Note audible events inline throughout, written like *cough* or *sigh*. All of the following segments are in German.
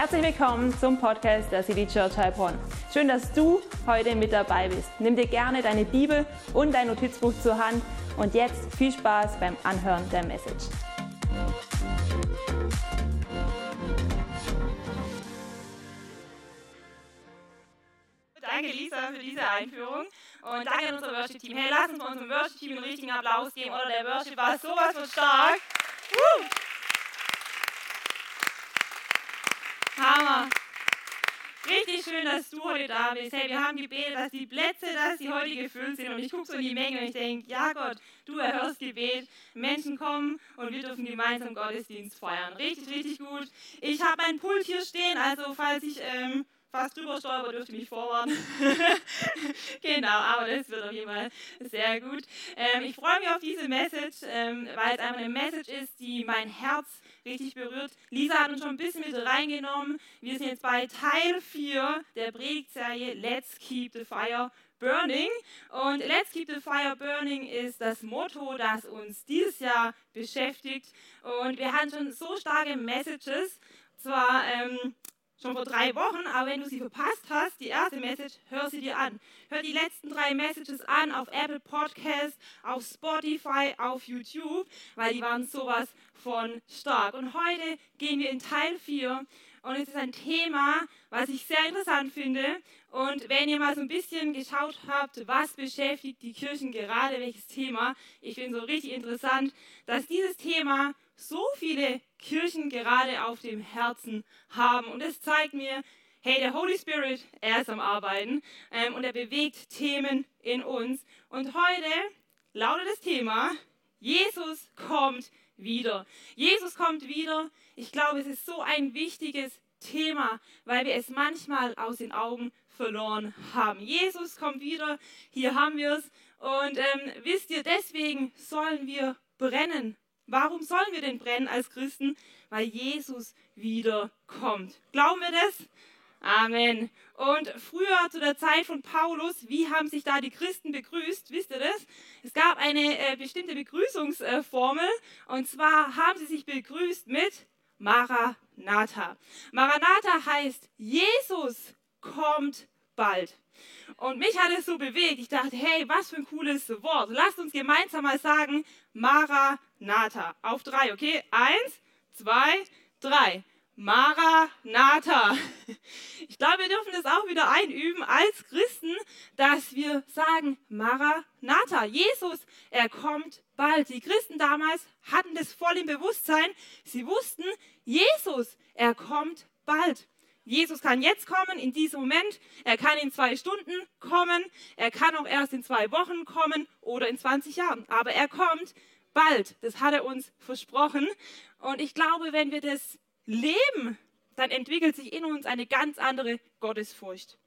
Herzlich willkommen zum Podcast der City Church Heilbronn. Schön, dass du heute mit dabei bist. Nimm dir gerne deine Bibel und dein Notizbuch zur Hand und jetzt viel Spaß beim Anhören der Message. Danke Lisa für diese Einführung und danke an unser Worship-Team. Hey, lass uns unserem Worship-Team einen richtigen Applaus geben, oder? Der Worship war sowas von stark. Woo! Hammer. Richtig schön, dass du heute da bist. Hey, wir haben gebetet, dass die Plätze, dass sie heute gefüllt sind. Und ich gucke so in die Menge und ich denke, ja Gott, du erhörst Gebet. Menschen kommen und wir dürfen gemeinsam Gottesdienst feiern. Richtig, richtig gut. Ich habe mein Pult hier stehen, also falls ich ähm, fast drüber stolper, dürfte mich vorwarnen. *laughs* genau, aber das wird auf jeden Fall sehr gut. Ähm, ich freue mich auf diese Message, ähm, weil es einfach eine Message ist, die mein Herz richtig berührt. Lisa hat uns schon ein bisschen mit reingenommen. Wir sind jetzt bei Teil 4 der Predigtserie Let's Keep the Fire Burning. Und Let's Keep the Fire Burning ist das Motto, das uns dieses Jahr beschäftigt. Und wir hatten schon so starke Messages. Zwar ähm, schon vor drei Wochen, aber wenn du sie verpasst hast, die erste Message, hör sie dir an. Hör die letzten drei Messages an auf Apple Podcast, auf Spotify, auf YouTube, weil die waren sowas von stark. Und heute gehen wir in Teil 4 und es ist ein Thema, was ich sehr interessant finde. Und wenn ihr mal so ein bisschen geschaut habt, was beschäftigt die Kirchen gerade, welches Thema, ich finde so richtig interessant, dass dieses Thema so viele Kirchen gerade auf dem Herzen haben. Und es zeigt mir, hey, der Holy Spirit, er ist am Arbeiten ähm, und er bewegt Themen in uns. Und heute lautet das Thema, Jesus kommt wieder. Jesus kommt wieder. Ich glaube, es ist so ein wichtiges Thema, weil wir es manchmal aus den Augen verloren haben. Jesus kommt wieder, hier haben wir es. Und ähm, wisst ihr, deswegen sollen wir brennen Warum sollen wir denn brennen als Christen? Weil Jesus wiederkommt. Glauben wir das? Amen. Und früher zu der Zeit von Paulus, wie haben sich da die Christen begrüßt? Wisst ihr das? Es gab eine äh, bestimmte Begrüßungsformel und zwar haben sie sich begrüßt mit Maranatha. Maranatha heißt, Jesus kommt bald. Und mich hat es so bewegt. Ich dachte, hey, was für ein cooles Wort. Lasst uns gemeinsam mal sagen, Maranatha. Auf drei, okay? Eins, zwei, drei. Maranatha. Ich glaube, wir dürfen das auch wieder einüben als Christen, dass wir sagen, Maranatha. Jesus, er kommt bald. Die Christen damals hatten das voll im Bewusstsein. Sie wussten, Jesus, er kommt bald. Jesus kann jetzt kommen, in diesem Moment. Er kann in zwei Stunden kommen. Er kann auch erst in zwei Wochen kommen oder in 20 Jahren. Aber er kommt bald. Das hat er uns versprochen. Und ich glaube, wenn wir das leben, dann entwickelt sich in uns eine ganz andere Gottesfurcht.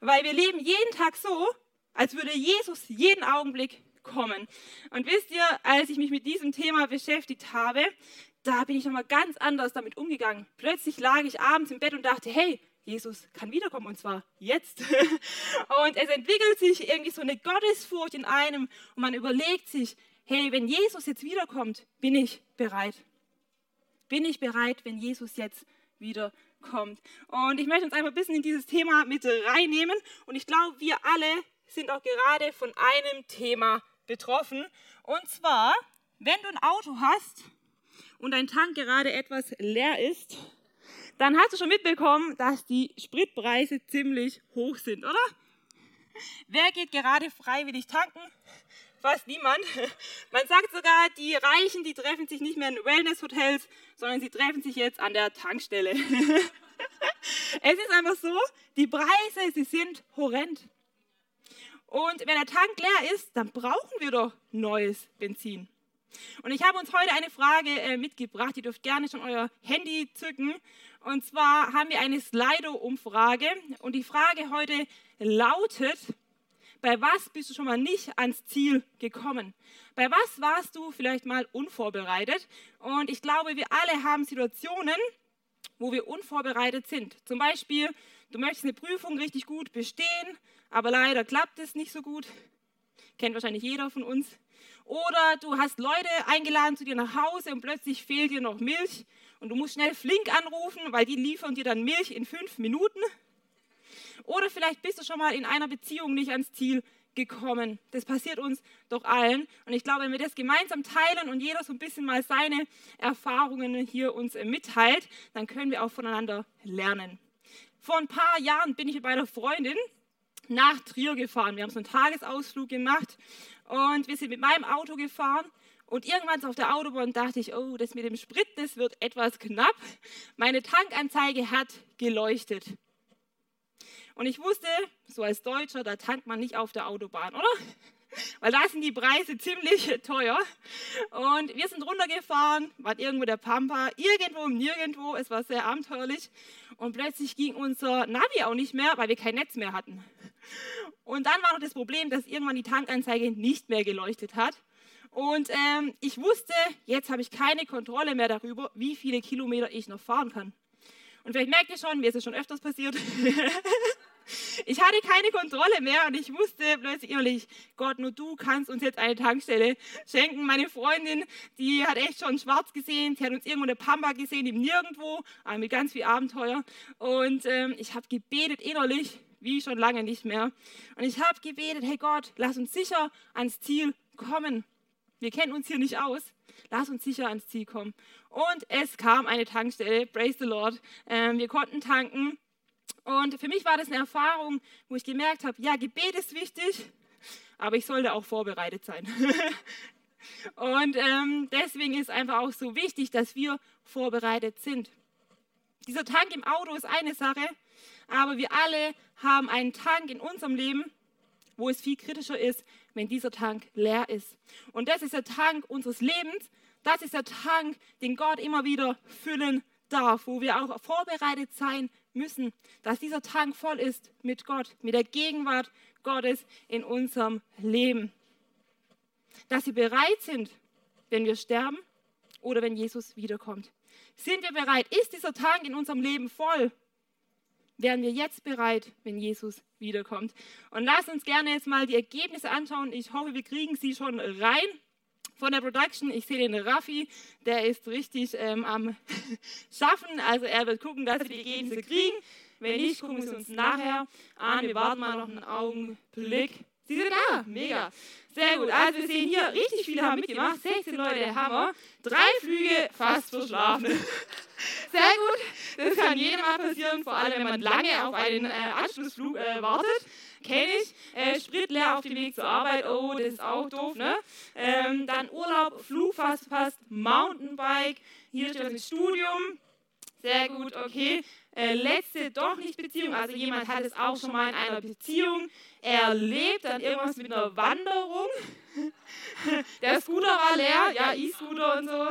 Weil wir leben jeden Tag so, als würde Jesus jeden Augenblick kommen. Und wisst ihr, als ich mich mit diesem Thema beschäftigt habe, da bin ich nochmal ganz anders damit umgegangen. Plötzlich lag ich abends im Bett und dachte, hey, Jesus kann wiederkommen und zwar jetzt. *laughs* Und es entwickelt sich irgendwie so eine Gottesfurcht in einem und man überlegt sich, hey, wenn Jesus jetzt wiederkommt, bin ich bereit. Bin ich bereit, wenn Jesus jetzt wiederkommt? Und ich möchte uns einfach ein bisschen in dieses Thema mit reinnehmen und ich glaube, wir alle sind auch gerade von einem Thema betroffen und zwar, wenn du ein Auto hast, und dein Tank gerade etwas leer ist, dann hast du schon mitbekommen, dass die Spritpreise ziemlich hoch sind, oder? Wer geht gerade freiwillig tanken? Fast niemand. *laughs* Man sagt sogar, die Reichen, die treffen sich nicht mehr in Wellness-Hotels, sondern sie treffen sich jetzt an der Tankstelle. *laughs* es ist einfach so, die Preise, sie sind horrend. Und wenn der Tank leer ist, dann brauchen wir doch neues Benzin. Und ich habe uns heute eine Frage äh, mitgebracht. Ihr dürft gerne schon euer Handy zücken. Und zwar haben wir eine Slido-Umfrage. Und die Frage heute lautet, bei was bist du schon mal nicht ans Ziel gekommen? Bei was warst du vielleicht mal unvorbereitet? Und ich glaube, wir alle haben Situationen, wo wir unvorbereitet sind. Zum Beispiel, du möchtest eine Prüfung richtig gut bestehen, aber leider klappt es nicht so gut. Kennt wahrscheinlich jeder von uns. Oder du hast Leute eingeladen zu dir nach Hause und plötzlich fehlt dir noch Milch und du musst schnell Flink anrufen, weil die liefern dir dann Milch in fünf Minuten. Oder vielleicht bist du schon mal in einer Beziehung nicht ans Ziel gekommen. Das passiert uns doch allen. Und ich glaube, wenn wir das gemeinsam teilen und jeder so ein bisschen mal seine Erfahrungen hier uns mitteilt, dann können wir auch voneinander lernen. Vor ein paar Jahren bin ich mit meiner Freundin nach Trier gefahren. Wir haben so einen Tagesausflug gemacht und wir sind mit meinem Auto gefahren. Und irgendwann auf der Autobahn dachte ich, oh, das mit dem Sprit, das wird etwas knapp. Meine Tankanzeige hat geleuchtet. Und ich wusste, so als Deutscher, da tankt man nicht auf der Autobahn, oder? *laughs* Weil da sind die Preise ziemlich teuer. Und wir sind runtergefahren, waren irgendwo der Pampa, irgendwo nirgendwo. Es war sehr abenteuerlich. Und plötzlich ging unser Navi auch nicht mehr, weil wir kein Netz mehr hatten. Und dann war noch das Problem, dass irgendwann die Tankanzeige nicht mehr geleuchtet hat. Und ähm, ich wusste, jetzt habe ich keine Kontrolle mehr darüber, wie viele Kilometer ich noch fahren kann. Und vielleicht merkt ihr schon, mir ist es schon öfters passiert. *laughs* *laughs* Ich hatte keine Kontrolle mehr und ich wusste plötzlich innerlich, Gott, nur du kannst uns jetzt eine Tankstelle schenken. Meine Freundin, die hat echt schon schwarz gesehen, sie hat uns irgendwo eine Pampa gesehen, im Nirgendwo, aber mit ganz viel Abenteuer. Und ähm, ich habe gebetet innerlich, wie schon lange nicht mehr. Und ich habe gebetet, hey Gott, lass uns sicher ans Ziel kommen. Wir kennen uns hier nicht aus. Lass uns sicher ans Ziel kommen. Und es kam eine Tankstelle, praise the Lord. Ähm, wir konnten tanken und für mich war das eine Erfahrung, wo ich gemerkt habe, ja, Gebet ist wichtig, aber ich sollte auch vorbereitet sein. *laughs* Und ähm, deswegen ist einfach auch so wichtig, dass wir vorbereitet sind. Dieser Tank im Auto ist eine Sache, aber wir alle haben einen Tank in unserem Leben, wo es viel kritischer ist, wenn dieser Tank leer ist. Und das ist der Tank unseres Lebens. Das ist der Tank, den Gott immer wieder füllen darf, wo wir auch vorbereitet sein müssen, dass dieser Tank voll ist mit Gott, mit der Gegenwart Gottes in unserem Leben. Dass sie bereit sind, wenn wir sterben oder wenn Jesus wiederkommt. Sind wir bereit? Ist dieser Tank in unserem Leben voll? Wären wir jetzt bereit, wenn Jesus wiederkommt? Und lasst uns gerne jetzt mal die Ergebnisse anschauen. Ich hoffe, wir kriegen sie schon rein von der Production. Ich sehe den Raffi, der ist richtig ähm, am *laughs* Schaffen. Also er wird gucken, dass wir die Ergebnisse kriegen. Wenn nicht, gucken wir uns nachher an. Wir warten mal noch einen Augenblick. Sie sind da, mega. Sehr gut. Also wir sehen hier, richtig viele haben mitgemacht. 16 Leute, Hammer. Drei Flüge fast verschlafen. *laughs* Sehr gut. Das kann jedem mal passieren, vor allem wenn man lange auf einen äh, Anschlussflug äh, wartet kenne ich. Äh, Sprit leer auf dem Weg zur Arbeit, oh, das ist auch doof, ne? Ähm, dann Urlaub, Flug fast passt, Mountainbike, hier steht das Studium, sehr gut, okay. Äh, letzte doch nicht Beziehung, also jemand hat es auch schon mal in einer Beziehung erlebt, dann irgendwas mit einer Wanderung. *laughs* Der Scooter war leer, ja, E-Scooter und so.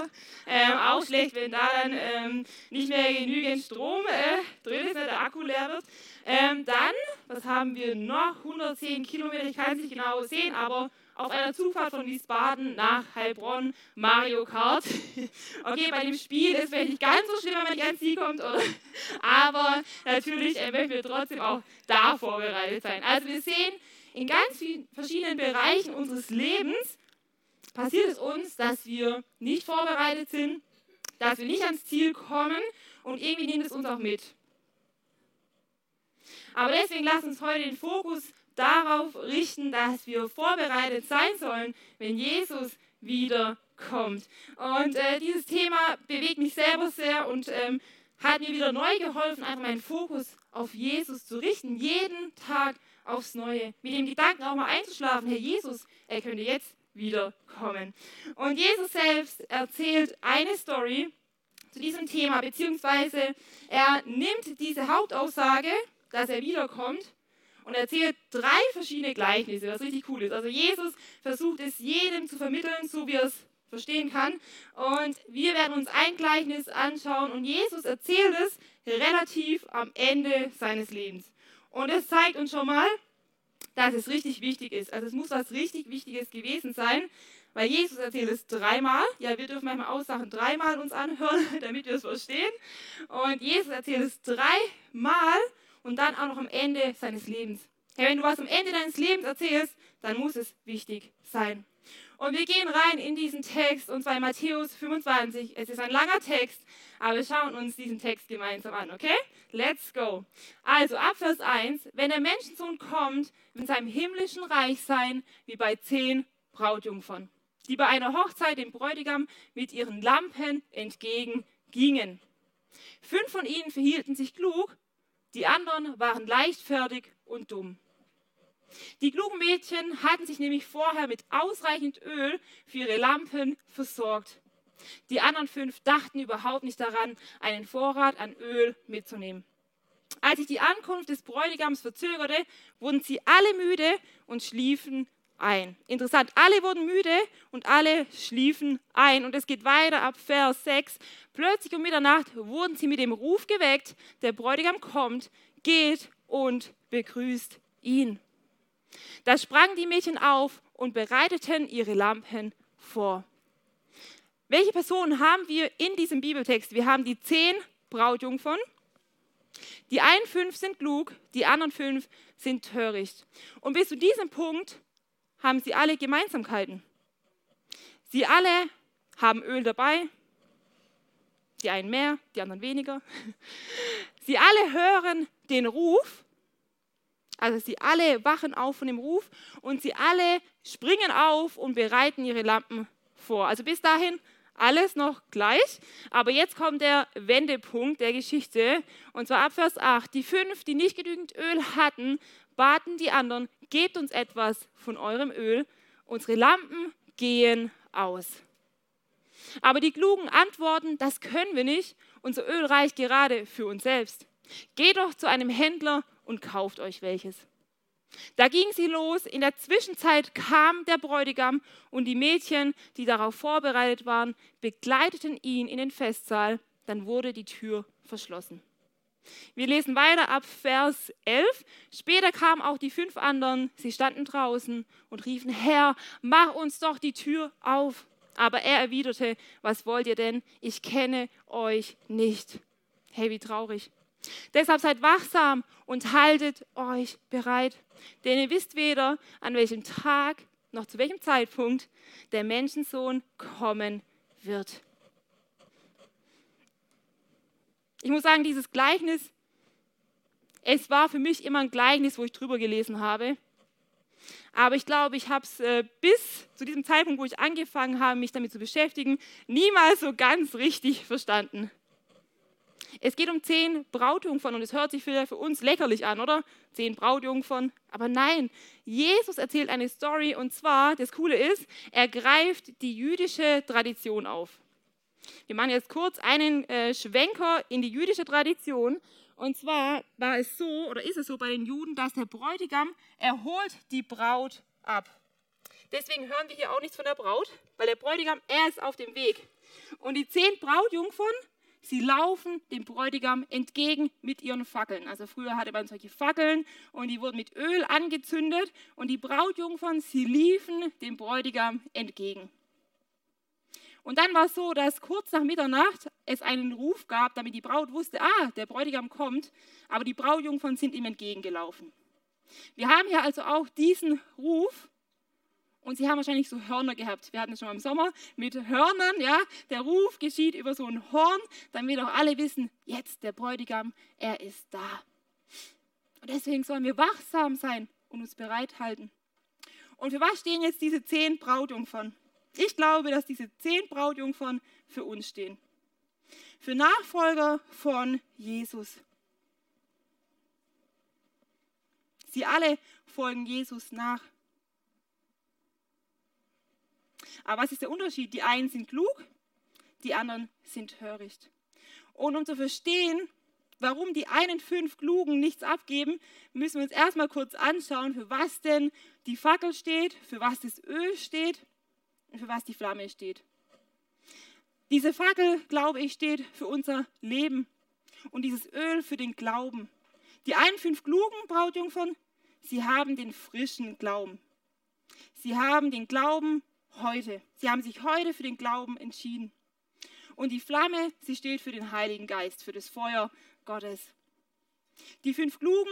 Ähm, auch schlecht, wenn da dann ähm, nicht mehr genügend Strom äh, drin ist, ne, der Akku leer wird. Ähm, dann, was haben wir noch? 110 Kilometer, ich kann es nicht genau sehen, aber auf einer Zugfahrt von Wiesbaden nach Heilbronn Mario Kart. *laughs* okay, bei dem Spiel ist vielleicht nicht ganz so schlimm, wenn man nicht ans Ziel kommt, oder? aber natürlich äh, möchten wir trotzdem auch da vorbereitet sein. Also wir sehen, in ganz vielen verschiedenen Bereichen unseres Lebens passiert es uns, dass wir nicht vorbereitet sind, dass wir nicht ans Ziel kommen und irgendwie nimmt es uns auch mit. Aber deswegen lasst uns heute den Fokus darauf richten, dass wir vorbereitet sein sollen, wenn Jesus wiederkommt. Und äh, dieses Thema bewegt mich selber sehr und ähm, hat mir wieder neu geholfen, einfach meinen Fokus auf Jesus zu richten, jeden Tag aufs Neue. Mit dem Gedanken auch mal einzuschlafen, Herr Jesus, er könnte jetzt wiederkommen. Und Jesus selbst erzählt eine Story zu diesem Thema, beziehungsweise er nimmt diese Hauptaussage, dass er wiederkommt, und erzählt drei verschiedene Gleichnisse, was richtig cool ist. Also Jesus versucht es jedem zu vermitteln, so wie er es verstehen kann. Und wir werden uns ein Gleichnis anschauen und Jesus erzählt es relativ am Ende seines Lebens. Und es zeigt uns schon mal, dass es richtig wichtig ist. Also es muss was richtig Wichtiges gewesen sein, weil Jesus erzählt es dreimal. Ja, wir dürfen manchmal Aussagen dreimal uns anhören, *laughs* damit wir es verstehen. Und Jesus erzählt es dreimal und dann auch noch am Ende seines Lebens. Hey, wenn du was am Ende deines Lebens erzählst, dann muss es wichtig sein. Und wir gehen rein in diesen Text, und zwar in Matthäus 25. Es ist ein langer Text, aber wir schauen uns diesen Text gemeinsam an, okay? Let's go. Also ab Vers 1, wenn der Menschensohn kommt, wird seinem himmlischen Reich sein, wie bei zehn Brautjungfern, die bei einer Hochzeit dem Bräutigam mit ihren Lampen entgegengingen. Fünf von ihnen verhielten sich klug, die anderen waren leichtfertig und dumm. Die klugen Mädchen hatten sich nämlich vorher mit ausreichend Öl für ihre Lampen versorgt. Die anderen fünf dachten überhaupt nicht daran, einen Vorrat an Öl mitzunehmen. Als sich die Ankunft des Bräutigams verzögerte, wurden sie alle müde und schliefen ein. Interessant, alle wurden müde und alle schliefen ein. Und es geht weiter ab Vers 6. Plötzlich um Mitternacht wurden sie mit dem Ruf geweckt, der Bräutigam kommt, geht und begrüßt ihn. Da sprangen die Mädchen auf und bereiteten ihre Lampen vor. Welche Personen haben wir in diesem Bibeltext? Wir haben die zehn Brautjungfern. Die einen fünf sind klug, die anderen fünf sind töricht. Und bis zu diesem Punkt haben sie alle Gemeinsamkeiten. Sie alle haben Öl dabei, die einen mehr, die anderen weniger. *laughs* Sie alle hören den Ruf also sie alle wachen auf von dem Ruf und sie alle springen auf und bereiten ihre Lampen vor. Also bis dahin alles noch gleich, aber jetzt kommt der Wendepunkt der Geschichte und zwar ab Vers 8. Die fünf, die nicht genügend Öl hatten, baten die anderen, gebt uns etwas von eurem Öl, unsere Lampen gehen aus. Aber die Klugen antworten, das können wir nicht, unser Öl reicht gerade für uns selbst. Geht doch zu einem Händler und kauft euch welches. Da ging sie los. In der Zwischenzeit kam der Bräutigam und die Mädchen, die darauf vorbereitet waren, begleiteten ihn in den Festsaal. Dann wurde die Tür verschlossen. Wir lesen weiter ab Vers 11. Später kamen auch die fünf anderen. Sie standen draußen und riefen, Herr, mach uns doch die Tür auf. Aber er erwiderte, was wollt ihr denn? Ich kenne euch nicht. Hey, wie traurig. Deshalb seid wachsam und haltet euch bereit, denn ihr wisst weder, an welchem Tag noch zu welchem Zeitpunkt der Menschensohn kommen wird. Ich muss sagen, dieses Gleichnis, es war für mich immer ein Gleichnis, wo ich drüber gelesen habe. Aber ich glaube, ich habe es äh, bis zu diesem Zeitpunkt, wo ich angefangen habe, mich damit zu beschäftigen, niemals so ganz richtig verstanden. Es geht um zehn Brautjungfern und es hört sich für, für uns lächerlich an, oder? Zehn Brautjungfern. Aber nein, Jesus erzählt eine Story und zwar, das Coole ist, er greift die jüdische Tradition auf. Wir machen jetzt kurz einen äh, Schwenker in die jüdische Tradition. Und zwar war es so, oder ist es so bei den Juden, dass der Bräutigam erholt die Braut ab. Deswegen hören wir hier auch nichts von der Braut, weil der Bräutigam, er ist auf dem Weg. Und die zehn Brautjungfern, Sie laufen dem Bräutigam entgegen mit ihren Fackeln. Also früher hatte man solche Fackeln und die wurden mit Öl angezündet und die Brautjungfern, sie liefen dem Bräutigam entgegen. Und dann war es so, dass kurz nach Mitternacht es einen Ruf gab, damit die Braut wusste, ah, der Bräutigam kommt, aber die Brautjungfern sind ihm entgegengelaufen. Wir haben hier also auch diesen Ruf und sie haben wahrscheinlich so Hörner gehabt. Wir hatten es schon mal im Sommer mit Hörnern, ja. Der Ruf geschieht über so ein Horn, damit auch alle wissen, jetzt der Bräutigam, er ist da. Und deswegen sollen wir wachsam sein und uns bereithalten. Und für was stehen jetzt diese zehn Brautjungfern? Ich glaube, dass diese zehn Brautjungfern für uns stehen. Für Nachfolger von Jesus. Sie alle folgen Jesus nach. Aber was ist der Unterschied? Die einen sind klug, die anderen sind töricht. Und um zu verstehen, warum die einen fünf Klugen nichts abgeben, müssen wir uns erstmal kurz anschauen, für was denn die Fackel steht, für was das Öl steht für was die Flamme steht. Diese Fackel, glaube ich, steht für unser Leben und dieses Öl für den Glauben. Die einen fünf klugen Brautjungfern, sie haben den frischen Glauben. Sie haben den Glauben heute. Sie haben sich heute für den Glauben entschieden. Und die Flamme, sie steht für den Heiligen Geist, für das Feuer Gottes. Die fünf Klugen,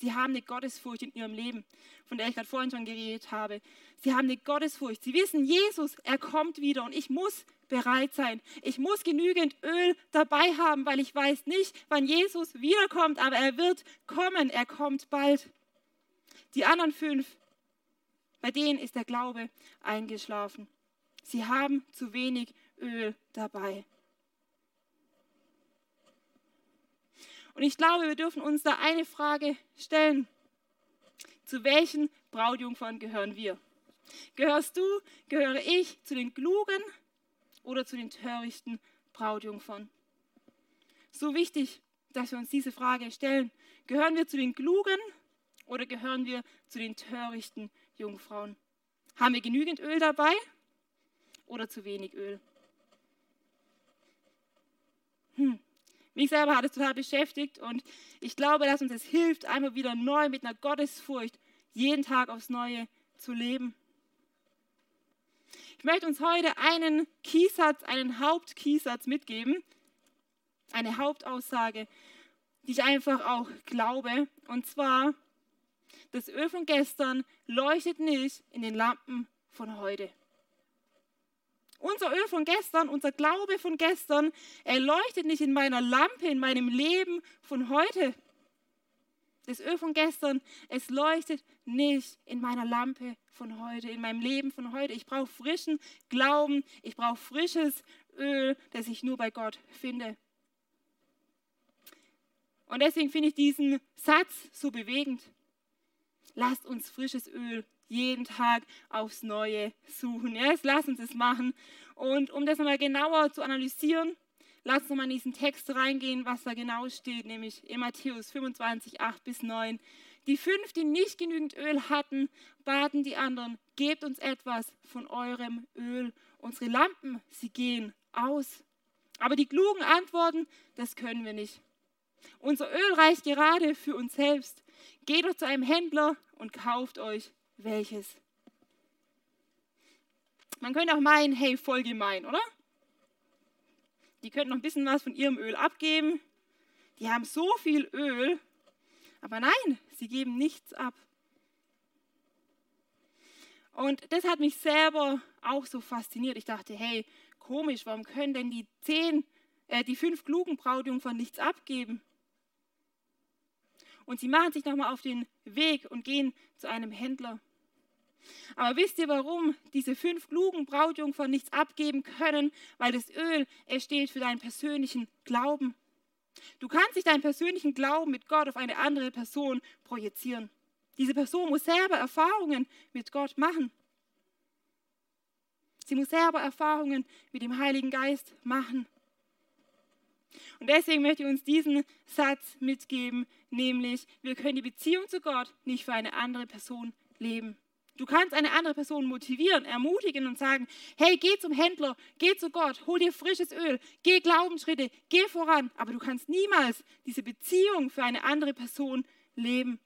Sie haben eine Gottesfurcht in ihrem Leben, von der ich gerade vorhin schon geredet habe. Sie haben eine Gottesfurcht. Sie wissen, Jesus, er kommt wieder und ich muss bereit sein. Ich muss genügend Öl dabei haben, weil ich weiß nicht, wann Jesus wiederkommt, aber er wird kommen. Er kommt bald. Die anderen fünf, bei denen ist der Glaube eingeschlafen. Sie haben zu wenig Öl dabei. Und ich glaube, wir dürfen uns da eine Frage stellen. Zu welchen Brautjungfern gehören wir? Gehörst du, gehöre ich zu den klugen oder zu den törichten Brautjungfern? So wichtig, dass wir uns diese Frage stellen. Gehören wir zu den klugen oder gehören wir zu den törichten Jungfrauen? Haben wir genügend Öl dabei oder zu wenig Öl? Hm. Mich selber hat es total beschäftigt und ich glaube, dass uns es hilft, einmal wieder neu mit einer Gottesfurcht jeden Tag aufs Neue zu leben. Ich möchte uns heute einen Kiesatz, einen Hauptkiesatz mitgeben, eine Hauptaussage, die ich einfach auch glaube. Und zwar, das Öl von gestern leuchtet nicht in den Lampen von heute. Unser Öl von gestern, unser Glaube von gestern, er leuchtet nicht in meiner Lampe, in meinem Leben von heute. Das Öl von gestern, es leuchtet nicht in meiner Lampe von heute, in meinem Leben von heute. Ich brauche frischen Glauben, ich brauche frisches Öl, das ich nur bei Gott finde. Und deswegen finde ich diesen Satz so bewegend. Lasst uns frisches Öl jeden Tag aufs Neue suchen. Yes, lass uns es machen. Und um das nochmal genauer zu analysieren, lass uns nochmal in diesen Text reingehen, was da genau steht, nämlich in Matthäus 25, 8 bis 9. Die fünf, die nicht genügend Öl hatten, baten die anderen, gebt uns etwas von eurem Öl. Unsere Lampen, sie gehen aus. Aber die Klugen antworten, das können wir nicht. Unser Öl reicht gerade für uns selbst. Geht doch zu einem Händler und kauft euch welches. Man könnte auch meinen, hey, voll gemein, oder? Die könnten noch ein bisschen was von ihrem Öl abgeben. Die haben so viel Öl, aber nein, sie geben nichts ab. Und das hat mich selber auch so fasziniert. Ich dachte, hey, komisch, warum können denn die zehn, äh, die fünf klugen Brautjungfern nichts abgeben? Und sie machen sich nochmal auf den Weg und gehen zu einem Händler. Aber wisst ihr, warum diese fünf klugen Brautjungfern nichts abgeben können? Weil das Öl, es steht für deinen persönlichen Glauben. Du kannst nicht deinen persönlichen Glauben mit Gott auf eine andere Person projizieren. Diese Person muss selber Erfahrungen mit Gott machen. Sie muss selber Erfahrungen mit dem Heiligen Geist machen. Und deswegen möchte ich uns diesen Satz mitgeben, nämlich wir können die Beziehung zu Gott nicht für eine andere Person leben. Du kannst eine andere Person motivieren, ermutigen und sagen, hey, geh zum Händler, geh zu Gott, hol dir frisches Öl, geh Glaubensschritte, geh voran. Aber du kannst niemals diese Beziehung für eine andere Person leben.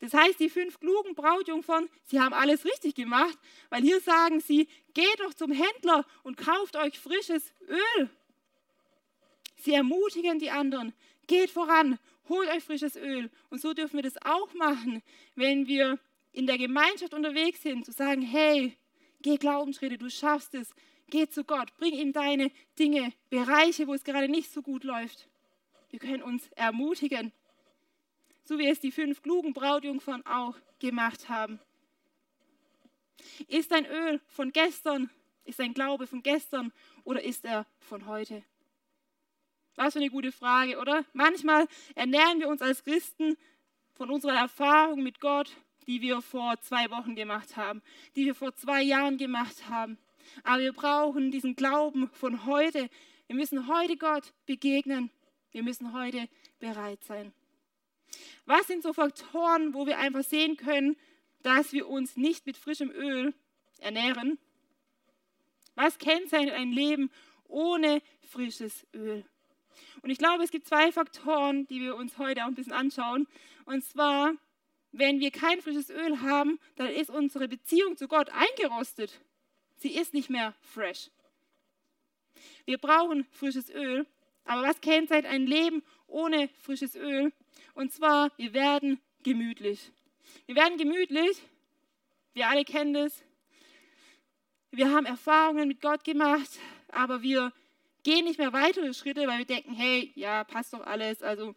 Das heißt, die fünf klugen Brautjungfern, sie haben alles richtig gemacht, weil hier sagen sie, geht doch zum Händler und kauft euch frisches Öl. Sie ermutigen die anderen, geht voran, holt euch frisches Öl. Und so dürfen wir das auch machen, wenn wir in der Gemeinschaft unterwegs sind, zu sagen, hey, geh Glaubensschritte, du schaffst es, geh zu Gott, bring ihm deine Dinge, Bereiche, wo es gerade nicht so gut läuft. Wir können uns ermutigen, so wie es die fünf klugen Brautjungfern auch gemacht haben. Ist dein Öl von gestern, ist dein Glaube von gestern oder ist er von heute? Was für eine gute Frage, oder? Manchmal ernähren wir uns als Christen von unserer Erfahrung mit Gott die wir vor zwei Wochen gemacht haben, die wir vor zwei Jahren gemacht haben. Aber wir brauchen diesen Glauben von heute. Wir müssen heute Gott begegnen. Wir müssen heute bereit sein. Was sind so Faktoren, wo wir einfach sehen können, dass wir uns nicht mit frischem Öl ernähren? Was kennzeichnet ein Leben ohne frisches Öl? Und ich glaube, es gibt zwei Faktoren, die wir uns heute auch ein bisschen anschauen. Und zwar wenn wir kein frisches Öl haben, dann ist unsere Beziehung zu Gott eingerostet. Sie ist nicht mehr fresh. Wir brauchen frisches Öl, aber was kennzeichnet ein Leben ohne frisches Öl? Und zwar, wir werden gemütlich. Wir werden gemütlich. Wir alle kennen das. Wir haben Erfahrungen mit Gott gemacht, aber wir gehen nicht mehr weitere Schritte, weil wir denken, hey, ja, passt doch alles. Also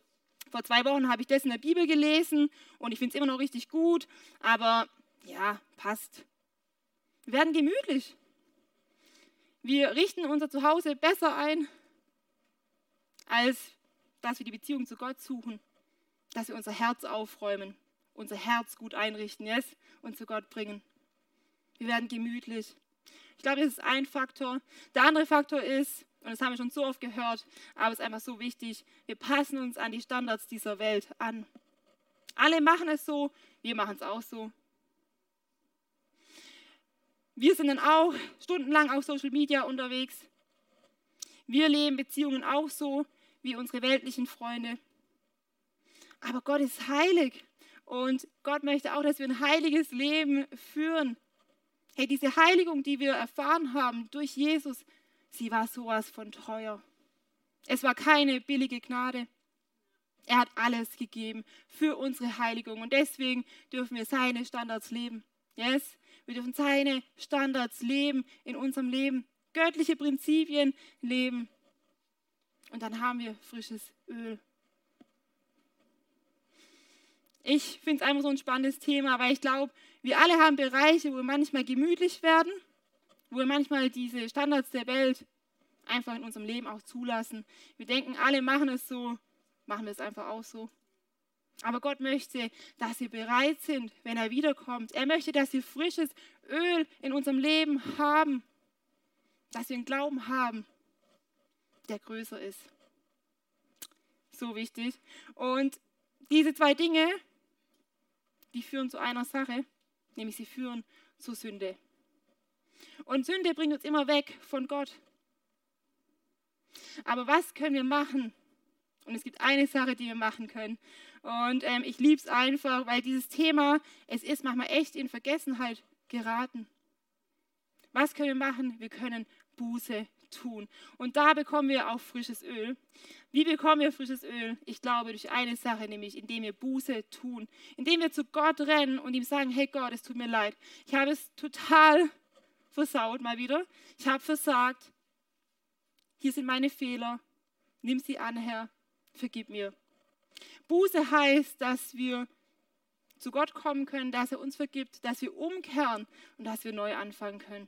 vor zwei Wochen habe ich das in der Bibel gelesen und ich finde es immer noch richtig gut, aber ja, passt. Wir werden gemütlich. Wir richten unser Zuhause besser ein, als dass wir die Beziehung zu Gott suchen, dass wir unser Herz aufräumen, unser Herz gut einrichten, yes, und zu Gott bringen. Wir werden gemütlich. Ich glaube, das ist ein Faktor. Der andere Faktor ist, und das haben wir schon so oft gehört, aber es ist einfach so wichtig, wir passen uns an die Standards dieser Welt an. Alle machen es so, wir machen es auch so. Wir sind dann auch stundenlang auf Social Media unterwegs. Wir leben Beziehungen auch so wie unsere weltlichen Freunde. Aber Gott ist heilig und Gott möchte auch, dass wir ein heiliges Leben führen. Hey, diese Heiligung, die wir erfahren haben durch Jesus, sie war sowas von teuer. Es war keine billige Gnade. Er hat alles gegeben für unsere Heiligung und deswegen dürfen wir seine Standards leben. Yes? Wir dürfen seine Standards leben in unserem Leben, göttliche Prinzipien leben. Und dann haben wir frisches Öl. Ich finde es einfach so ein spannendes Thema, weil ich glaube, wir alle haben Bereiche, wo wir manchmal gemütlich werden, wo wir manchmal diese Standards der Welt einfach in unserem Leben auch zulassen. Wir denken, alle machen es so, machen wir es einfach auch so. Aber Gott möchte, dass wir bereit sind, wenn er wiederkommt. Er möchte, dass wir frisches Öl in unserem Leben haben. Dass wir einen Glauben haben, der größer ist. So wichtig. Und diese zwei Dinge, die führen zu einer Sache, nämlich sie führen zur Sünde. Und Sünde bringt uns immer weg von Gott. Aber was können wir machen? Und es gibt eine Sache, die wir machen können. Und ähm, ich liebe es einfach, weil dieses Thema, es ist manchmal echt in Vergessenheit geraten. Was können wir machen? Wir können Buße tun. Und da bekommen wir auch frisches Öl. Wie bekommen wir frisches Öl? Ich glaube durch eine Sache, nämlich indem wir Buße tun. Indem wir zu Gott rennen und ihm sagen, hey Gott, es tut mir leid. Ich habe es total versaut mal wieder. Ich habe versagt. Hier sind meine Fehler. Nimm sie an, Herr. Vergib mir. Buße heißt, dass wir zu Gott kommen können, dass er uns vergibt, dass wir umkehren und dass wir neu anfangen können.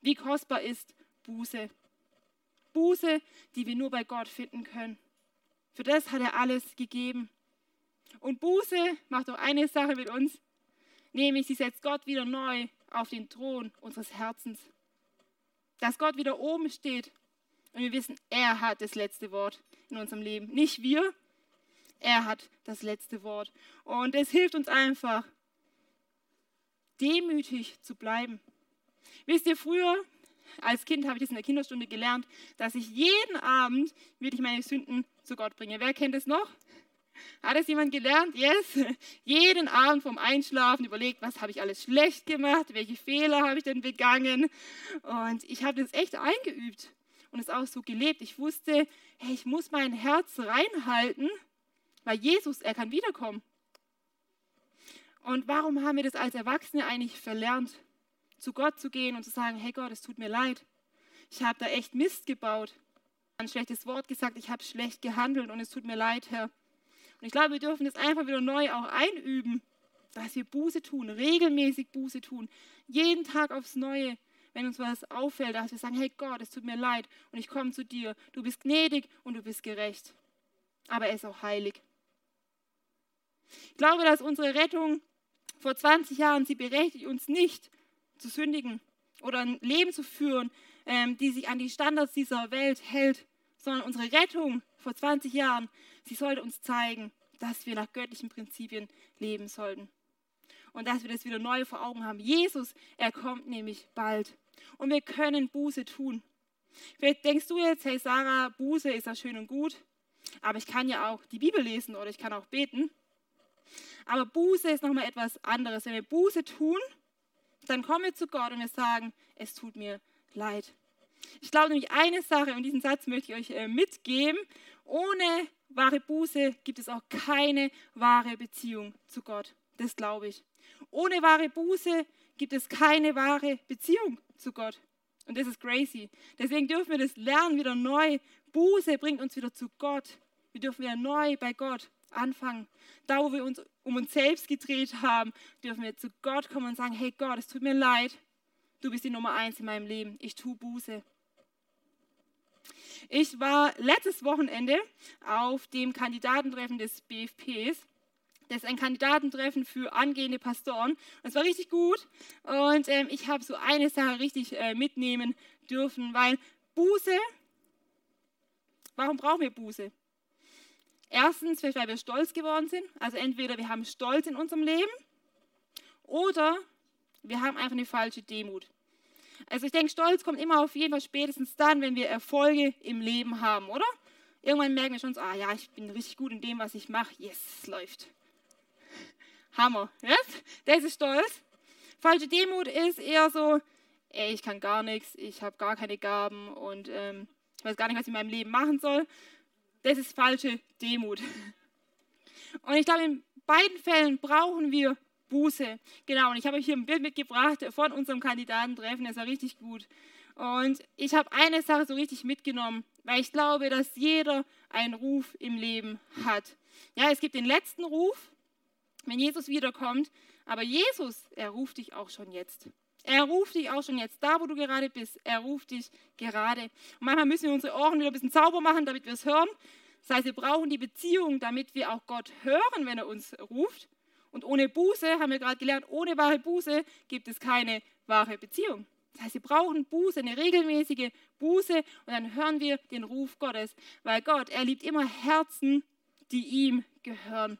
Wie kostbar ist Buße. Buße, die wir nur bei Gott finden können. Für das hat er alles gegeben. Und Buße macht auch eine Sache mit uns, nämlich sie setzt Gott wieder neu auf den Thron unseres Herzens. Dass Gott wieder oben steht und wir wissen, er hat das letzte Wort in unserem Leben. Nicht wir, er hat das letzte Wort. Und es hilft uns einfach, demütig zu bleiben. Wisst ihr, früher, als Kind habe ich das in der Kinderstunde gelernt, dass ich jeden Abend wirklich meine Sünden zu Gott bringe. Wer kennt es noch? Hat es jemand gelernt? Yes. *laughs* Jeden Abend vom Einschlafen überlegt, was habe ich alles schlecht gemacht, welche Fehler habe ich denn begangen. Und ich habe das echt eingeübt und es auch so gelebt. Ich wusste, hey, ich muss mein Herz reinhalten, weil Jesus, er kann wiederkommen. Und warum haben wir das als Erwachsene eigentlich verlernt? zu Gott zu gehen und zu sagen, hey Gott, es tut mir leid. Ich habe da echt Mist gebaut. Ein schlechtes Wort gesagt, ich habe schlecht gehandelt und es tut mir leid, Herr. Und ich glaube, wir dürfen das einfach wieder neu auch einüben, dass wir Buße tun, regelmäßig Buße tun, jeden Tag aufs Neue, wenn uns was auffällt, dass wir sagen, hey Gott, es tut mir leid und ich komme zu dir. Du bist gnädig und du bist gerecht. Aber er ist auch heilig. Ich glaube, dass unsere Rettung vor 20 Jahren, sie berechtigt uns nicht, zu sündigen oder ein Leben zu führen, ähm, die sich an die Standards dieser Welt hält, sondern unsere Rettung vor 20 Jahren, sie sollte uns zeigen, dass wir nach göttlichen Prinzipien leben sollten. Und dass wir das wieder neu vor Augen haben. Jesus, er kommt nämlich bald. Und wir können Buße tun. Vielleicht denkst du jetzt, hey Sarah, Buße ist ja schön und gut, aber ich kann ja auch die Bibel lesen oder ich kann auch beten. Aber Buße ist nochmal etwas anderes. Wenn wir Buße tun, dann kommen wir zu Gott und wir sagen, es tut mir leid. Ich glaube nämlich eine Sache, und diesen Satz möchte ich euch äh, mitgeben, ohne wahre Buße gibt es auch keine wahre Beziehung zu Gott. Das glaube ich. Ohne wahre Buße gibt es keine wahre Beziehung zu Gott. Und das ist crazy. Deswegen dürfen wir das lernen wieder neu. Buße bringt uns wieder zu Gott. Wir dürfen wieder neu bei Gott anfangen. Da, wo wir uns um uns selbst gedreht haben, dürfen wir zu Gott kommen und sagen, hey Gott, es tut mir leid. Du bist die Nummer eins in meinem Leben. Ich tue Buße. Ich war letztes Wochenende auf dem Kandidatentreffen des BFPs. Das ist ein Kandidatentreffen für angehende Pastoren. Das war richtig gut. Und ähm, ich habe so eine Sache richtig äh, mitnehmen dürfen, weil Buße, warum brauchen wir Buße? Erstens, weil wir stolz geworden sind. Also entweder wir haben Stolz in unserem Leben oder wir haben einfach eine falsche Demut. Also ich denke, Stolz kommt immer auf jeden Fall spätestens dann, wenn wir Erfolge im Leben haben, oder? Irgendwann merken wir schon so, ah ja, ich bin richtig gut in dem, was ich mache. Yes, es läuft. Hammer. Yes? Das ist Stolz. Falsche Demut ist eher so, ey, ich kann gar nichts, ich habe gar keine Gaben und ähm, ich weiß gar nicht, was ich in meinem Leben machen soll. Das ist falsche Demut. Und ich glaube, in beiden Fällen brauchen wir Buße. Genau, und ich habe euch hier ein Bild mitgebracht von unserem Kandidatentreffen, das war richtig gut. Und ich habe eine Sache so richtig mitgenommen, weil ich glaube, dass jeder einen Ruf im Leben hat. Ja, es gibt den letzten Ruf, wenn Jesus wiederkommt, aber Jesus, er ruft dich auch schon jetzt. Er ruft dich auch schon jetzt, da wo du gerade bist. Er ruft dich gerade. Und manchmal müssen wir unsere Ohren wieder ein bisschen sauber machen, damit wir es hören. Das heißt, wir brauchen die Beziehung, damit wir auch Gott hören, wenn er uns ruft. Und ohne Buße, haben wir gerade gelernt, ohne wahre Buße gibt es keine wahre Beziehung. Das heißt, wir brauchen Buße, eine regelmäßige Buße und dann hören wir den Ruf Gottes, weil Gott, er liebt immer Herzen, die ihm gehören.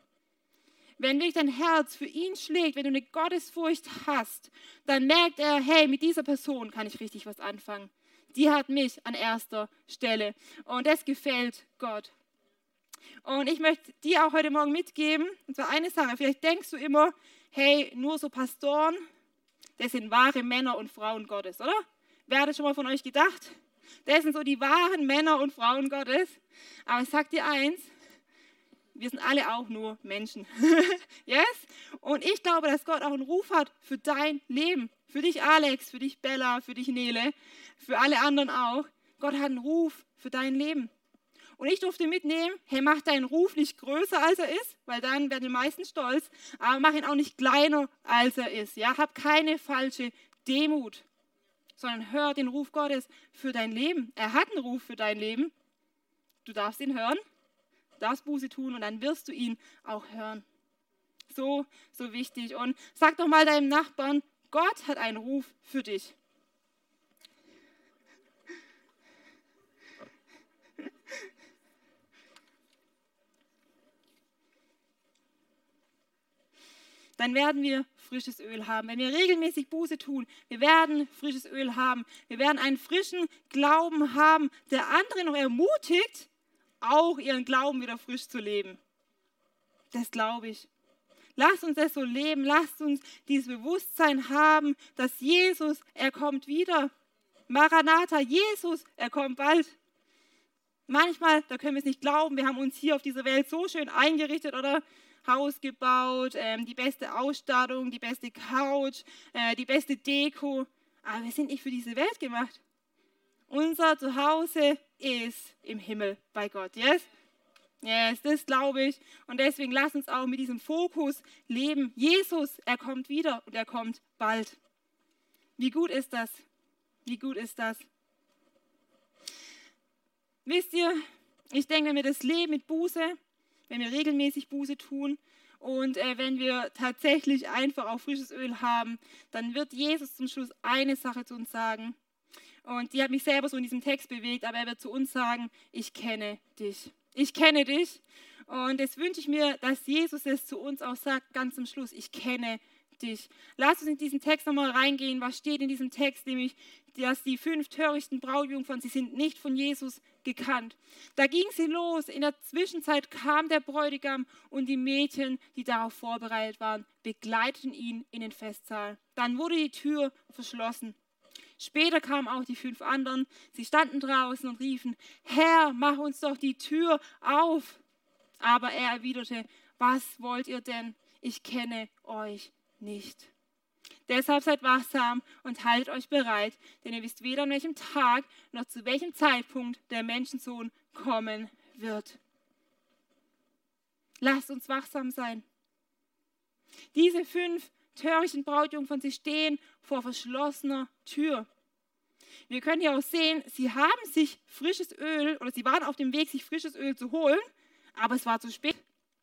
Wenn wirklich dein Herz für ihn schlägt, wenn du eine Gottesfurcht hast, dann merkt er, hey, mit dieser Person kann ich richtig was anfangen. Die hat mich an erster Stelle. Und das gefällt Gott. Und ich möchte dir auch heute Morgen mitgeben, und zwar eine Sache, vielleicht denkst du immer, hey, nur so Pastoren, das sind wahre Männer und Frauen Gottes, oder? Wer hat das schon mal von euch gedacht? Das sind so die wahren Männer und Frauen Gottes. Aber ich sag dir eins, wir sind alle auch nur Menschen. *laughs* yes? Und ich glaube, dass Gott auch einen Ruf hat für dein Leben. Für dich, Alex, für dich, Bella, für dich, Nele, für alle anderen auch. Gott hat einen Ruf für dein Leben. Und ich durfte mitnehmen, hey, mach deinen Ruf nicht größer, als er ist, weil dann werden die meisten stolz, aber mach ihn auch nicht kleiner, als er ist. Ja, hab keine falsche Demut, sondern hör den Ruf Gottes für dein Leben. Er hat einen Ruf für dein Leben. Du darfst ihn hören, darfst Buße tun und dann wirst du ihn auch hören. So, so wichtig. Und sag doch mal deinem Nachbarn, Gott hat einen Ruf für dich. Dann werden wir frisches Öl haben. Wenn wir regelmäßig Buße tun, wir werden frisches Öl haben. Wir werden einen frischen Glauben haben, der andere noch ermutigt, auch ihren Glauben wieder frisch zu leben. Das glaube ich. Lasst uns das so leben. Lasst uns dieses Bewusstsein haben, dass Jesus, er kommt wieder. Maranatha, Jesus, er kommt bald. Manchmal, da können wir es nicht glauben, wir haben uns hier auf dieser Welt so schön eingerichtet oder Haus gebaut, ähm, die beste Ausstattung, die beste Couch, äh, die beste Deko. Aber wir sind nicht für diese Welt gemacht. Unser Zuhause ist im Himmel bei Gott. Yes? Yes, das glaube ich. Und deswegen lass uns auch mit diesem Fokus leben. Jesus, er kommt wieder und er kommt bald. Wie gut ist das? Wie gut ist das? Wisst ihr, ich denke, wenn wir das Leben mit Buße, wenn wir regelmäßig Buße tun und äh, wenn wir tatsächlich einfach auch frisches Öl haben, dann wird Jesus zum Schluss eine Sache zu uns sagen. Und die hat mich selber so in diesem Text bewegt, aber er wird zu uns sagen, ich kenne dich. Ich kenne dich. Und jetzt wünsche ich mir, dass Jesus es zu uns auch sagt, ganz zum Schluss, ich kenne dich. Lass uns in diesen Text nochmal reingehen. Was steht in diesem Text? Nämlich, dass die fünf törichten Brautjungfern, sie sind nicht von Jesus gekannt. Da ging sie los. In der Zwischenzeit kam der Bräutigam und die Mädchen, die darauf vorbereitet waren, begleiteten ihn in den Festsaal. Dann wurde die Tür verschlossen. Später kamen auch die fünf anderen. Sie standen draußen und riefen, Herr, mach uns doch die Tür auf. Aber er erwiderte, was wollt ihr denn? Ich kenne euch nicht. Deshalb seid wachsam und haltet euch bereit, denn ihr wisst weder an welchem Tag noch zu welchem Zeitpunkt der Menschensohn kommen wird. Lasst uns wachsam sein. Diese fünf törichten Brautjungfern, sie stehen vor verschlossener Tür. Wir können hier auch sehen, sie haben sich frisches Öl oder sie waren auf dem Weg, sich frisches Öl zu holen, aber es war zu spät.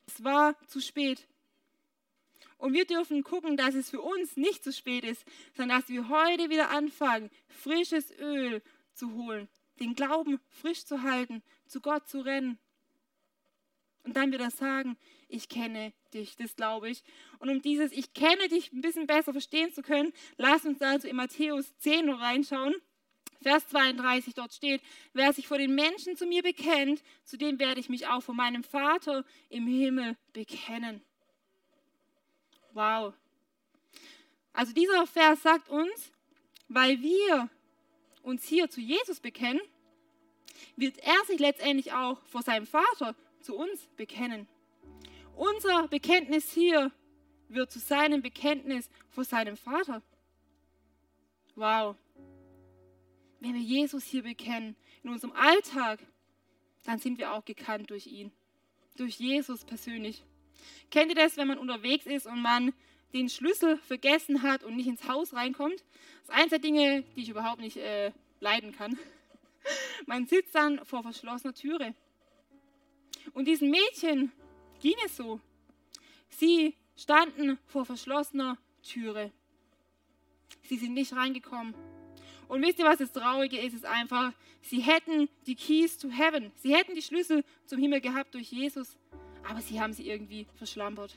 Es war zu spät. Und wir dürfen gucken, dass es für uns nicht zu spät ist, sondern dass wir heute wieder anfangen, frisches Öl zu holen, den Glauben frisch zu halten, zu Gott zu rennen. Und dann wieder sagen, ich kenne dich, das glaube ich. Und um dieses Ich kenne dich ein bisschen besser verstehen zu können, lass uns also in Matthäus 10 noch reinschauen. Vers 32 dort steht, wer sich vor den Menschen zu mir bekennt, zu dem werde ich mich auch vor meinem Vater im Himmel bekennen. Wow. Also dieser Vers sagt uns, weil wir uns hier zu Jesus bekennen, wird er sich letztendlich auch vor seinem Vater zu uns bekennen. Unser Bekenntnis hier wird zu seinem Bekenntnis vor seinem Vater. Wow. Wenn wir Jesus hier bekennen, in unserem Alltag, dann sind wir auch gekannt durch ihn, durch Jesus persönlich. Kennt ihr das, wenn man unterwegs ist und man den Schlüssel vergessen hat und nicht ins Haus reinkommt? Das ist eines der Dinge, die ich überhaupt nicht äh, leiden kann. *laughs* Man sitzt dann vor verschlossener Türe. Und diesen Mädchen ging es so. Sie standen vor verschlossener Türe. Sie sind nicht reingekommen. Und wisst ihr, was das Traurige ist? Es ist einfach, sie hätten die Keys to Heaven. Sie hätten die Schlüssel zum Himmel gehabt durch Jesus aber sie haben sie irgendwie verschlampert.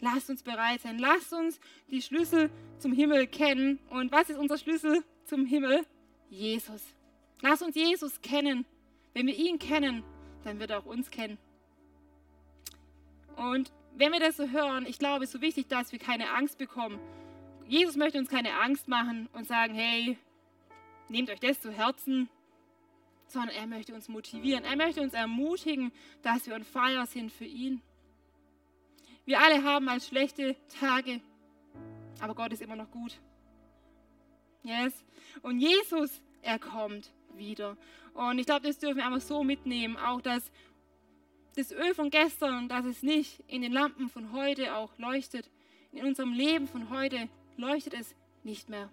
Lasst uns bereit sein. Lasst uns die Schlüssel zum Himmel kennen. Und was ist unser Schlüssel zum Himmel? Jesus. Lasst uns Jesus kennen. Wenn wir ihn kennen, dann wird er auch uns kennen. Und wenn wir das so hören, ich glaube, es ist so wichtig, dass wir keine Angst bekommen. Jesus möchte uns keine Angst machen und sagen, hey, nehmt euch das zu Herzen, sondern er möchte uns motivieren. Er möchte uns ermutigen, dass wir on fire sind für ihn. Wir alle haben mal schlechte Tage, aber Gott ist immer noch gut. Yes. Und Jesus, er kommt wieder. Und ich glaube, das dürfen wir einfach so mitnehmen, auch dass das Öl von gestern, dass es nicht in den Lampen von heute auch leuchtet. In unserem Leben von heute leuchtet es nicht mehr.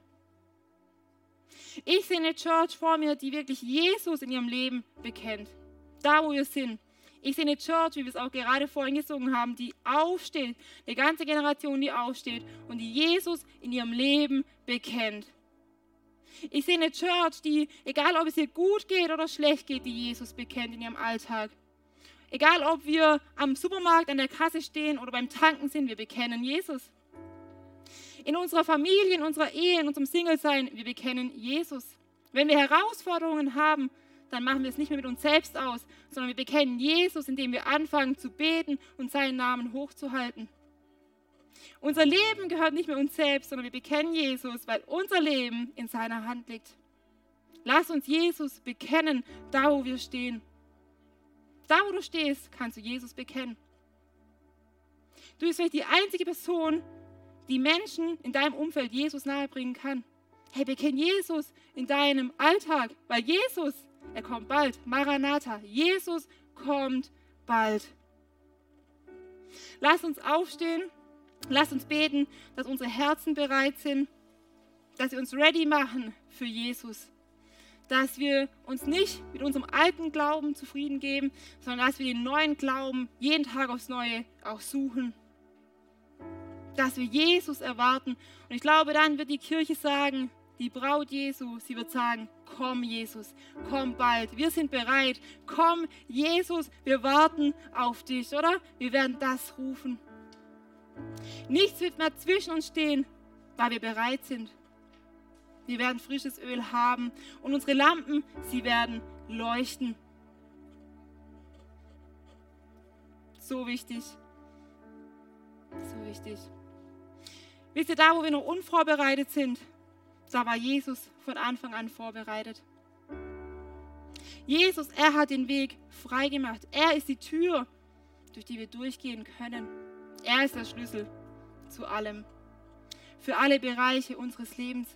Ich sehe eine Church vor mir, die wirklich Jesus in ihrem Leben bekennt. Da, wo wir sind. Ich sehe eine Church, wie wir es auch gerade vorhin gesungen haben, die aufsteht, eine ganze Generation, die aufsteht und die Jesus in ihrem Leben bekennt. Ich sehe eine Church, die, egal ob es ihr gut geht oder schlecht geht, die Jesus bekennt in ihrem Alltag. Egal ob wir am Supermarkt an der Kasse stehen oder beim Tanken sind, wir bekennen Jesus in unserer Familie, in unserer Ehe, in unserem Single-Sein, wir bekennen Jesus. Wenn wir Herausforderungen haben, dann machen wir es nicht mehr mit uns selbst aus, sondern wir bekennen Jesus, indem wir anfangen zu beten und seinen Namen hochzuhalten. Unser Leben gehört nicht mehr uns selbst, sondern wir bekennen Jesus, weil unser Leben in seiner Hand liegt. Lass uns Jesus bekennen, da wo wir stehen. Da wo du stehst, kannst du Jesus bekennen. Du bist vielleicht die einzige Person, die Menschen in deinem Umfeld Jesus nahebringen kann. Hey, bekenn Jesus in deinem Alltag, weil Jesus, er kommt bald. Maranatha, Jesus kommt bald. Lass uns aufstehen, lass uns beten, dass unsere Herzen bereit sind, dass wir uns ready machen für Jesus. Dass wir uns nicht mit unserem alten Glauben zufrieden geben, sondern dass wir den neuen Glauben jeden Tag aufs Neue auch suchen dass wir Jesus erwarten. Und ich glaube, dann wird die Kirche sagen, die Braut Jesu, sie wird sagen, komm Jesus, komm bald, wir sind bereit, komm Jesus, wir warten auf dich, oder? Wir werden das rufen. Nichts wird mehr zwischen uns stehen, weil wir bereit sind. Wir werden frisches Öl haben und unsere Lampen, sie werden leuchten. So wichtig. So wichtig. Wisst ihr, da wo wir noch unvorbereitet sind, da war Jesus von Anfang an vorbereitet. Jesus, er hat den Weg freigemacht. Er ist die Tür, durch die wir durchgehen können. Er ist der Schlüssel zu allem. Für alle Bereiche unseres Lebens.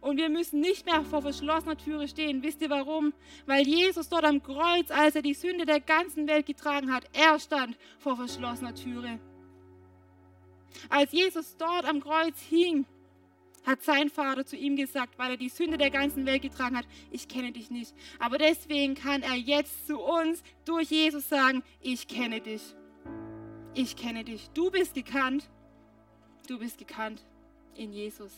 Und wir müssen nicht mehr vor verschlossener Türe stehen. Wisst ihr warum? Weil Jesus dort am Kreuz, als er die Sünde der ganzen Welt getragen hat, er stand vor verschlossener Türe. Als Jesus dort am Kreuz hing, hat sein Vater zu ihm gesagt, weil er die Sünde der ganzen Welt getragen hat, ich kenne dich nicht. Aber deswegen kann er jetzt zu uns durch Jesus sagen, ich kenne dich. Ich kenne dich. Du bist gekannt. Du bist gekannt in Jesus.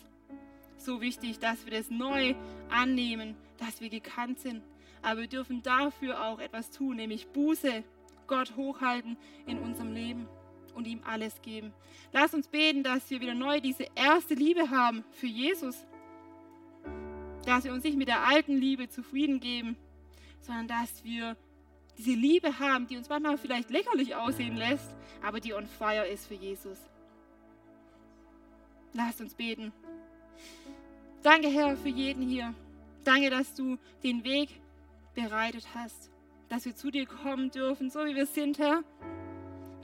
So wichtig, dass wir das neu annehmen, dass wir gekannt sind. Aber wir dürfen dafür auch etwas tun, nämlich Buße, Gott hochhalten in unserem Leben und ihm alles geben. Lass uns beten, dass wir wieder neu diese erste Liebe haben für Jesus. Dass wir uns nicht mit der alten Liebe zufrieden geben, sondern dass wir diese Liebe haben, die uns manchmal vielleicht lächerlich aussehen lässt, aber die on fire ist für Jesus. Lass uns beten. Danke, Herr, für jeden hier. Danke, dass du den Weg bereitet hast, dass wir zu dir kommen dürfen, so wie wir sind, Herr.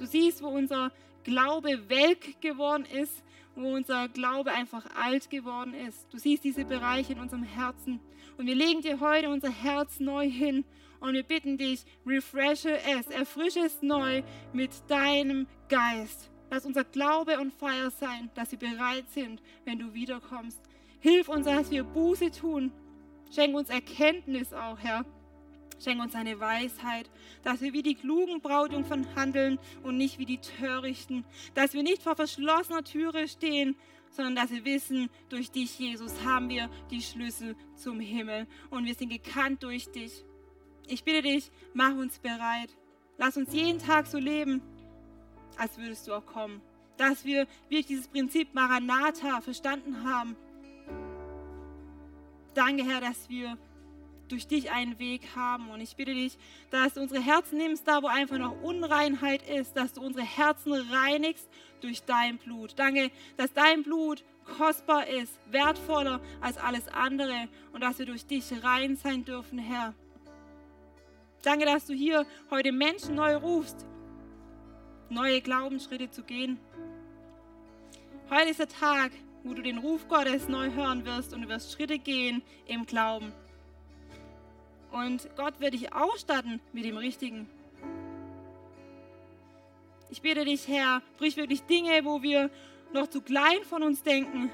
Du siehst, wo unser Glaube welk geworden ist, wo unser Glaube einfach alt geworden ist. Du siehst diese Bereiche in unserem Herzen. Und wir legen dir heute unser Herz neu hin und wir bitten dich, refreshe es, erfrische es neu mit deinem Geist. Lass unser Glaube und Feier sein, dass wir bereit sind, wenn du wiederkommst. Hilf uns, dass wir Buße tun. Schenk uns Erkenntnis auch, Herr. Schenk uns eine Weisheit, dass wir wie die klugen Brautjungfern handeln und nicht wie die Törichten. Dass wir nicht vor verschlossener Türe stehen, sondern dass wir wissen, durch dich, Jesus, haben wir die Schlüssel zum Himmel und wir sind gekannt durch dich. Ich bitte dich, mach uns bereit. Lass uns jeden Tag so leben, als würdest du auch kommen. Dass wir wirklich dieses Prinzip Maranatha verstanden haben. Danke, Herr, dass wir durch dich einen Weg haben. Und ich bitte dich, dass du unsere Herzen nimmst, da wo einfach noch Unreinheit ist, dass du unsere Herzen reinigst durch dein Blut. Danke, dass dein Blut kostbar ist, wertvoller als alles andere und dass wir durch dich rein sein dürfen, Herr. Danke, dass du hier heute Menschen neu rufst, neue Glaubensschritte zu gehen. Heute ist der Tag, wo du den Ruf Gottes neu hören wirst und du wirst Schritte gehen im Glauben. Und Gott wird dich ausstatten mit dem Richtigen. Ich bitte dich, Herr, brich wirklich Dinge, wo wir noch zu klein von uns denken.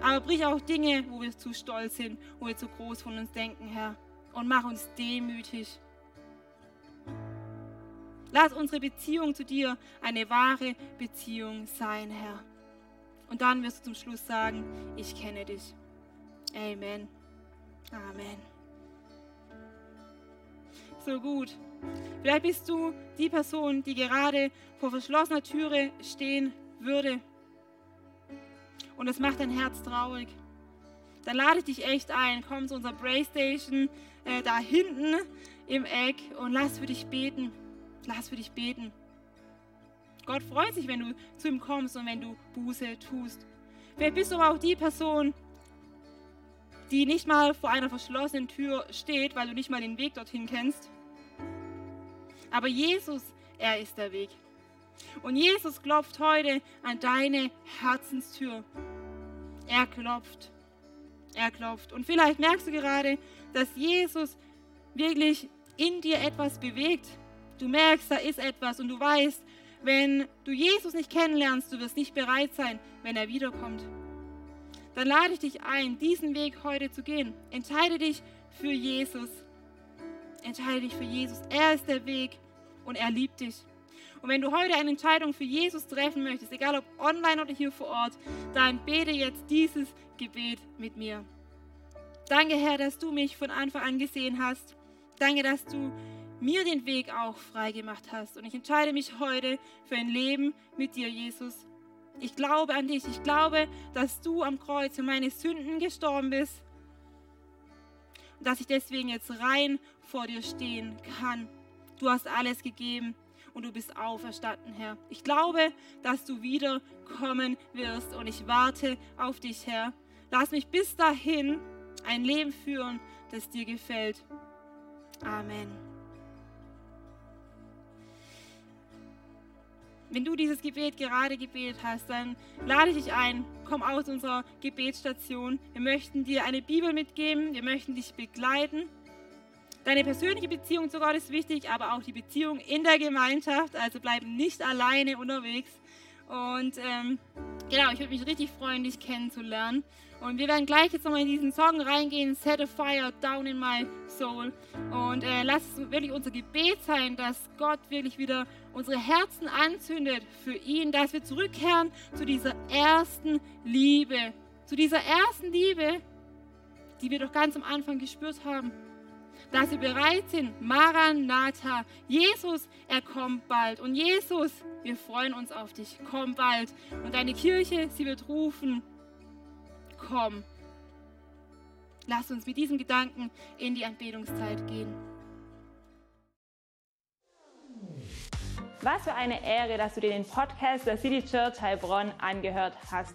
Aber brich auch Dinge, wo wir zu stolz sind, wo wir zu groß von uns denken, Herr. Und mach uns demütig. Lass unsere Beziehung zu dir eine wahre Beziehung sein, Herr. Und dann wirst du zum Schluss sagen, ich kenne dich. Amen. Amen so gut. Vielleicht bist du die Person, die gerade vor verschlossener Türe stehen würde. Und es macht dein Herz traurig. Dann lade ich dich echt ein. Komm zu unserer Playstation äh, da hinten im Eck und lass für dich beten. Lass für dich beten. Gott freut sich, wenn du zu ihm kommst und wenn du Buße tust. Vielleicht bist du aber auch die Person, die nicht mal vor einer verschlossenen Tür steht, weil du nicht mal den Weg dorthin kennst. Aber Jesus, er ist der Weg. Und Jesus klopft heute an deine Herzenstür. Er klopft. Er klopft. Und vielleicht merkst du gerade, dass Jesus wirklich in dir etwas bewegt. Du merkst, da ist etwas und du weißt, wenn du Jesus nicht kennenlernst, du wirst nicht bereit sein, wenn er wiederkommt. Dann lade ich dich ein, diesen Weg heute zu gehen. Entscheide dich für Jesus. Entscheide dich für Jesus. Er ist der Weg und er liebt dich. Und wenn du heute eine Entscheidung für Jesus treffen möchtest, egal ob online oder hier vor Ort, dann bete jetzt dieses Gebet mit mir. Danke, Herr, dass du mich von Anfang an gesehen hast. Danke, dass du mir den Weg auch frei gemacht hast. Und ich entscheide mich heute für ein Leben mit dir, Jesus. Ich glaube an dich. Ich glaube, dass du am Kreuz für meine Sünden gestorben bist. Und dass ich deswegen jetzt rein vor dir stehen kann. Du hast alles gegeben und du bist auferstanden, Herr. Ich glaube, dass du wiederkommen wirst und ich warte auf dich, Herr. Lass mich bis dahin ein Leben führen, das dir gefällt. Amen. Wenn du dieses Gebet gerade gebetet hast, dann lade ich dich ein, komm aus unserer Gebetsstation. Wir möchten dir eine Bibel mitgeben, wir möchten dich begleiten. Deine persönliche Beziehung zu Gott ist wichtig, aber auch die Beziehung in der Gemeinschaft. Also bleib nicht alleine unterwegs. Und ähm, genau, ich würde mich richtig freuen, dich kennenzulernen. Und wir werden gleich jetzt nochmal in diesen Song reingehen, Set a Fire Down in My Soul. Und äh, lass es wirklich unser Gebet sein, dass Gott wirklich wieder unsere Herzen anzündet für ihn, dass wir zurückkehren zu dieser ersten Liebe. Zu dieser ersten Liebe, die wir doch ganz am Anfang gespürt haben. Dass wir bereit sind, Maranatha, Jesus, er kommt bald. Und Jesus, wir freuen uns auf dich, komm bald. Und deine Kirche, sie wird rufen, komm. Lass uns mit diesem Gedanken in die Anbetungszeit gehen. Was für eine Ehre, dass du dir den Podcast der City Church Heilbronn angehört hast.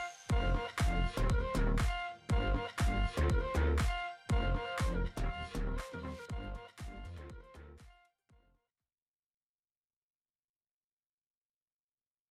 Thank you.